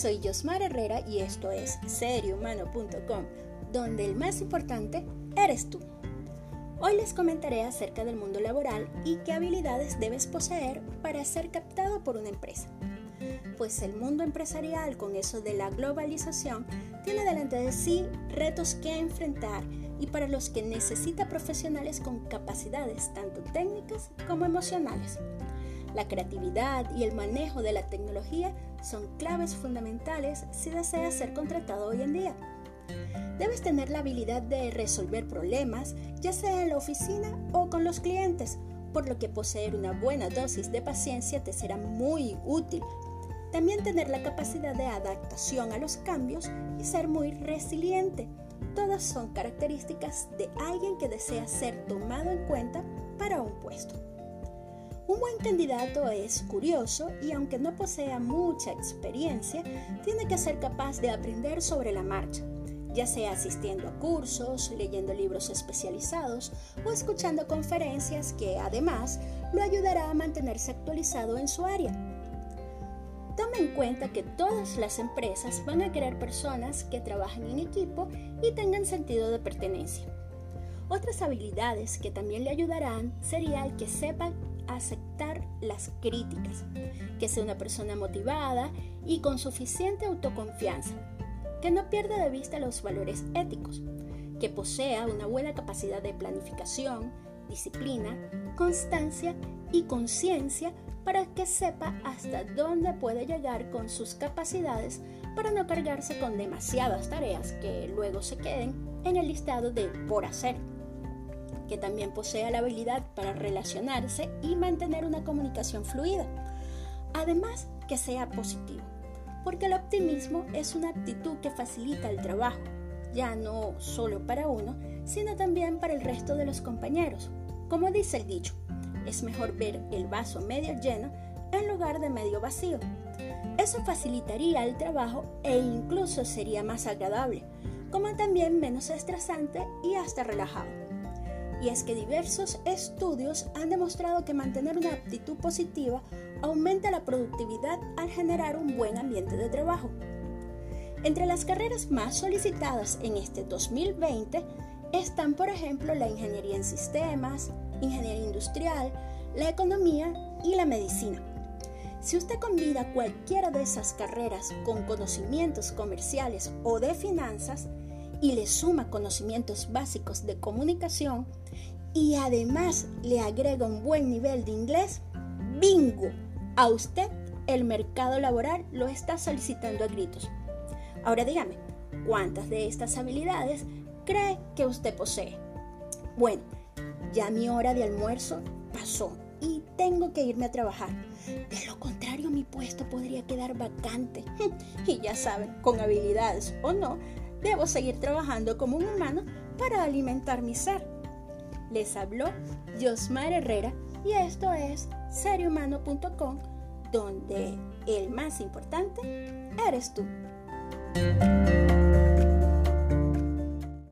Soy Josmar Herrera y esto es seriohumano.com, donde el más importante eres tú. Hoy les comentaré acerca del mundo laboral y qué habilidades debes poseer para ser captado por una empresa. Pues el mundo empresarial con eso de la globalización tiene delante de sí retos que enfrentar y para los que necesita profesionales con capacidades tanto técnicas como emocionales. La creatividad y el manejo de la tecnología son claves fundamentales si deseas ser contratado hoy en día. Debes tener la habilidad de resolver problemas, ya sea en la oficina o con los clientes, por lo que poseer una buena dosis de paciencia te será muy útil. También tener la capacidad de adaptación a los cambios y ser muy resiliente. Todas son características de alguien que desea ser tomado en cuenta para un puesto. Un buen candidato es curioso y aunque no posea mucha experiencia, tiene que ser capaz de aprender sobre la marcha, ya sea asistiendo a cursos, leyendo libros especializados o escuchando conferencias que además lo ayudará a mantenerse actualizado en su área. Tome en cuenta que todas las empresas van a querer personas que trabajen en equipo y tengan sentido de pertenencia. Otras habilidades que también le ayudarán sería que sepa aceptar las críticas, que sea una persona motivada y con suficiente autoconfianza, que no pierda de vista los valores éticos, que posea una buena capacidad de planificación, disciplina, constancia y conciencia para que sepa hasta dónde puede llegar con sus capacidades para no cargarse con demasiadas tareas que luego se queden en el listado de por hacer que también posea la habilidad para relacionarse y mantener una comunicación fluida. Además, que sea positivo, porque el optimismo es una actitud que facilita el trabajo, ya no solo para uno, sino también para el resto de los compañeros. Como dice el dicho, es mejor ver el vaso medio lleno en lugar de medio vacío. Eso facilitaría el trabajo e incluso sería más agradable, como también menos estresante y hasta relajado y es que diversos estudios han demostrado que mantener una actitud positiva aumenta la productividad al generar un buen ambiente de trabajo. Entre las carreras más solicitadas en este 2020 están, por ejemplo, la ingeniería en sistemas, ingeniería industrial, la economía y la medicina. Si usted combina cualquiera de esas carreras con conocimientos comerciales o de finanzas, y le suma conocimientos básicos de comunicación y además le agrega un buen nivel de inglés, bingo, a usted el mercado laboral lo está solicitando a gritos. Ahora dígame, ¿cuántas de estas habilidades cree que usted posee? Bueno, ya mi hora de almuerzo pasó y tengo que irme a trabajar. De lo contrario, mi puesto podría quedar vacante. Y ya saben, con habilidades o no, debo seguir trabajando como un humano para alimentar mi ser. Les habló Josmar Herrera y esto es seriohumano.com donde el más importante eres tú.